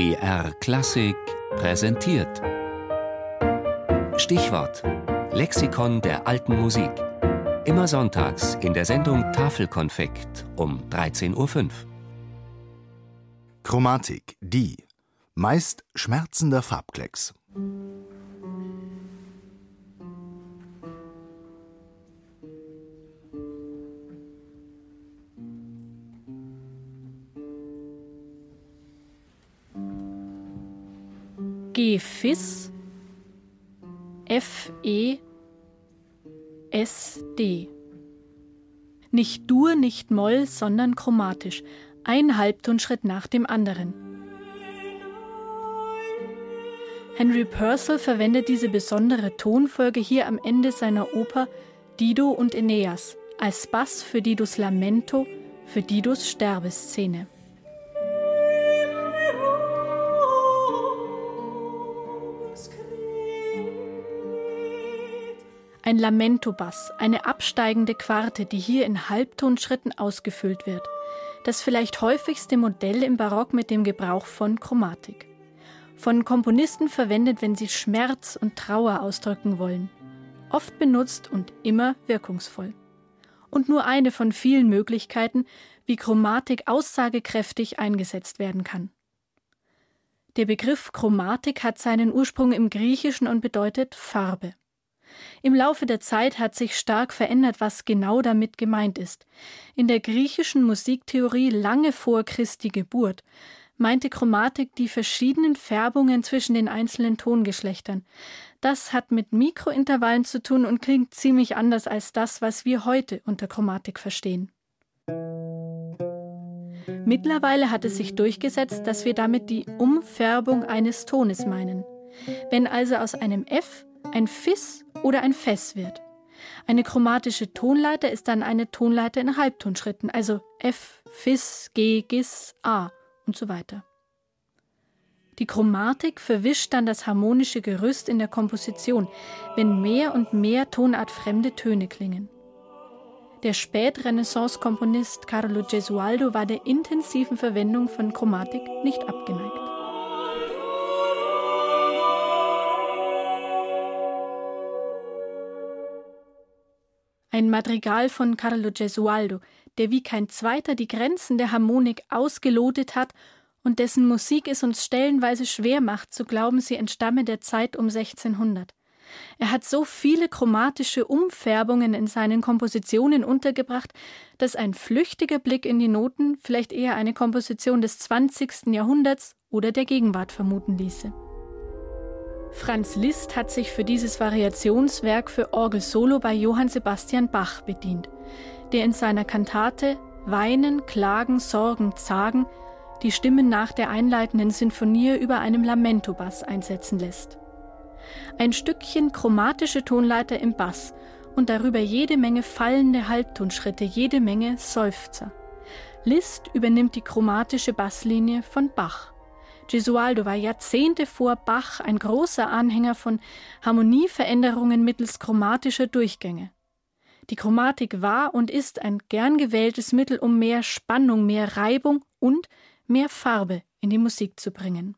BR Klassik präsentiert. Stichwort: Lexikon der alten Musik. Immer sonntags in der Sendung Tafelkonfekt um 13.05 Uhr. Chromatik, die. Meist schmerzender Farbklecks. G Fis F E S D. Nicht Dur, nicht Moll, sondern chromatisch, ein Halbtonschritt nach dem anderen. Henry Purcell verwendet diese besondere Tonfolge hier am Ende seiner Oper Dido und Aeneas als Bass für Didos Lamento, für Didos Sterbeszene. Ein Lamento-Bass, eine absteigende Quarte, die hier in Halbtonschritten ausgefüllt wird. Das vielleicht häufigste Modell im Barock mit dem Gebrauch von Chromatik. Von Komponisten verwendet, wenn sie Schmerz und Trauer ausdrücken wollen. Oft benutzt und immer wirkungsvoll. Und nur eine von vielen Möglichkeiten, wie Chromatik aussagekräftig eingesetzt werden kann. Der Begriff Chromatik hat seinen Ursprung im Griechischen und bedeutet Farbe. Im Laufe der Zeit hat sich stark verändert, was genau damit gemeint ist. In der griechischen Musiktheorie lange vor Christi Geburt meinte Chromatik die verschiedenen Färbungen zwischen den einzelnen Tongeschlechtern. Das hat mit Mikrointervallen zu tun und klingt ziemlich anders als das, was wir heute unter Chromatik verstehen. Mittlerweile hat es sich durchgesetzt, dass wir damit die Umfärbung eines Tones meinen. Wenn also aus einem F ein Fis oder ein Fess wird. Eine chromatische Tonleiter ist dann eine Tonleiter in Halbtonschritten, also F, Fis, G, Gis, A und so weiter. Die Chromatik verwischt dann das harmonische Gerüst in der Komposition, wenn mehr und mehr tonartfremde Töne klingen. Der Spätrenaissance-Komponist Carlo Gesualdo war der intensiven Verwendung von Chromatik nicht abgeneigt. Ein Madrigal von Carlo Gesualdo, der wie kein zweiter die Grenzen der Harmonik ausgelotet hat und dessen Musik es uns stellenweise schwer macht, zu glauben, sie entstamme der Zeit um 1600. Er hat so viele chromatische Umfärbungen in seinen Kompositionen untergebracht, dass ein flüchtiger Blick in die Noten vielleicht eher eine Komposition des 20. Jahrhunderts oder der Gegenwart vermuten ließe. Franz Liszt hat sich für dieses Variationswerk für Orgel Solo bei Johann Sebastian Bach bedient, der in seiner Kantate Weinen, Klagen, Sorgen, Zagen die Stimmen nach der einleitenden Sinfonie über einem Lamento-Bass einsetzen lässt. Ein Stückchen chromatische Tonleiter im Bass und darüber jede Menge fallende Halbtonschritte, jede Menge Seufzer. Liszt übernimmt die chromatische Basslinie von Bach. Gesualdo war Jahrzehnte vor Bach ein großer Anhänger von Harmonieveränderungen mittels chromatischer Durchgänge. Die Chromatik war und ist ein gern gewähltes Mittel, um mehr Spannung, mehr Reibung und mehr Farbe in die Musik zu bringen.